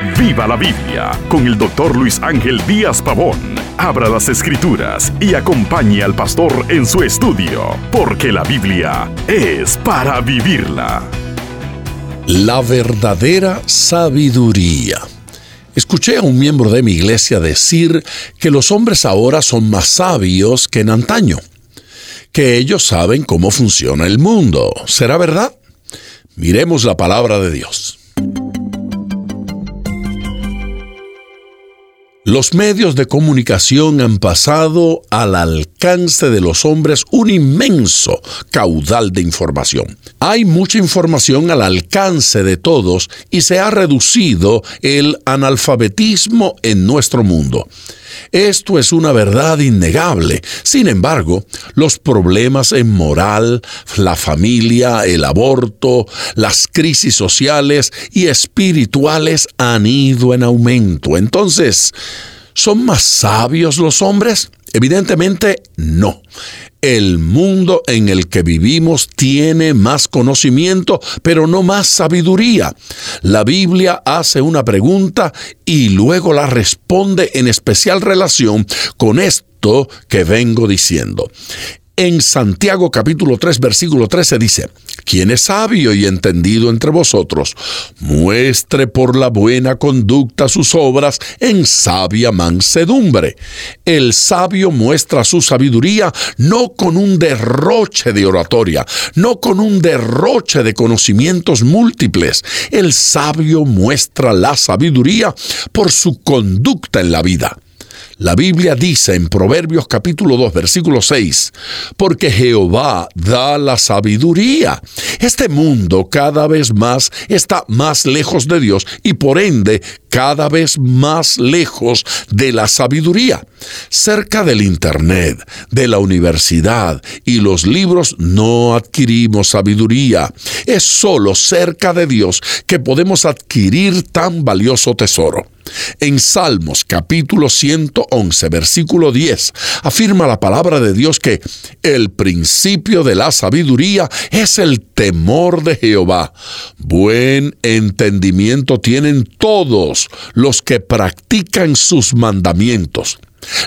Viva la Biblia con el doctor Luis Ángel Díaz Pavón. Abra las escrituras y acompañe al pastor en su estudio, porque la Biblia es para vivirla. La verdadera sabiduría. Escuché a un miembro de mi iglesia decir que los hombres ahora son más sabios que en antaño, que ellos saben cómo funciona el mundo. ¿Será verdad? Miremos la palabra de Dios. Los medios de comunicación han pasado al alcance de los hombres un inmenso caudal de información. Hay mucha información al alcance de todos y se ha reducido el analfabetismo en nuestro mundo. Esto es una verdad innegable. Sin embargo, los problemas en moral, la familia, el aborto, las crisis sociales y espirituales han ido en aumento. Entonces, ¿son más sabios los hombres? Evidentemente no. El mundo en el que vivimos tiene más conocimiento, pero no más sabiduría. La Biblia hace una pregunta y luego la responde en especial relación con esto que vengo diciendo. En Santiago capítulo 3 versículo 13 dice, quien es sabio y entendido entre vosotros, muestre por la buena conducta sus obras en sabia mansedumbre. El sabio muestra su sabiduría no con un derroche de oratoria, no con un derroche de conocimientos múltiples. El sabio muestra la sabiduría por su conducta en la vida. La Biblia dice en Proverbios capítulo 2 versículo 6, porque Jehová da la sabiduría. Este mundo cada vez más está más lejos de Dios y por ende cada vez más lejos de la sabiduría. Cerca del Internet, de la universidad y los libros no adquirimos sabiduría. Es solo cerca de Dios que podemos adquirir tan valioso tesoro. En Salmos capítulo 111 versículo 10 afirma la palabra de Dios que el principio de la sabiduría es el temor de Jehová. Buen entendimiento tienen todos los que practican sus mandamientos.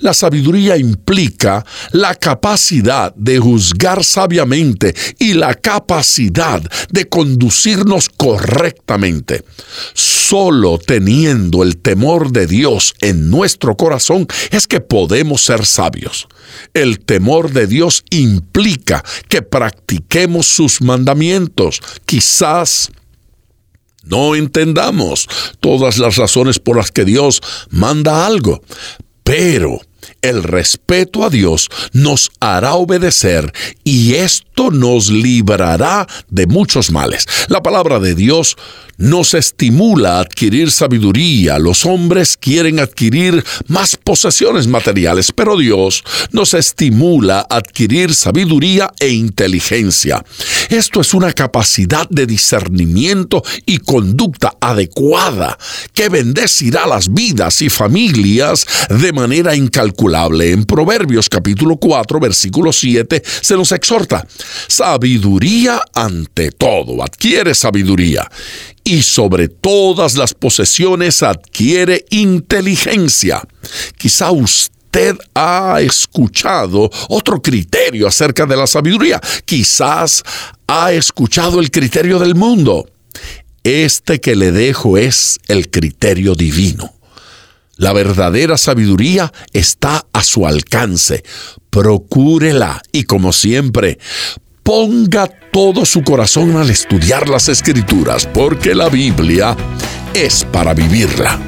La sabiduría implica la capacidad de juzgar sabiamente y la capacidad de conducirnos correctamente. Solo teniendo el temor de Dios en nuestro corazón es que podemos ser sabios. El temor de Dios implica que practiquemos sus mandamientos. Quizás no entendamos todas las razones por las que Dios manda algo, pero el respeto a Dios nos hará obedecer y esto nos librará de muchos males. La palabra de Dios nos estimula a adquirir sabiduría. Los hombres quieren adquirir más posesiones materiales, pero Dios nos estimula a adquirir sabiduría e inteligencia. Esto es una capacidad de discernimiento y conducta adecuada que bendecirá las vidas y familias de manera incalculable. En Proverbios capítulo 4, versículo 7 se nos exhorta, sabiduría ante todo, adquiere sabiduría y sobre todas las posesiones adquiere inteligencia. Quizá usted ha escuchado otro criterio acerca de la sabiduría. Quizás ha escuchado el criterio del mundo. Este que le dejo es el criterio divino. La verdadera sabiduría está a su alcance. Procúrela y como siempre, ponga todo su corazón al estudiar las escrituras, porque la Biblia es para vivirla.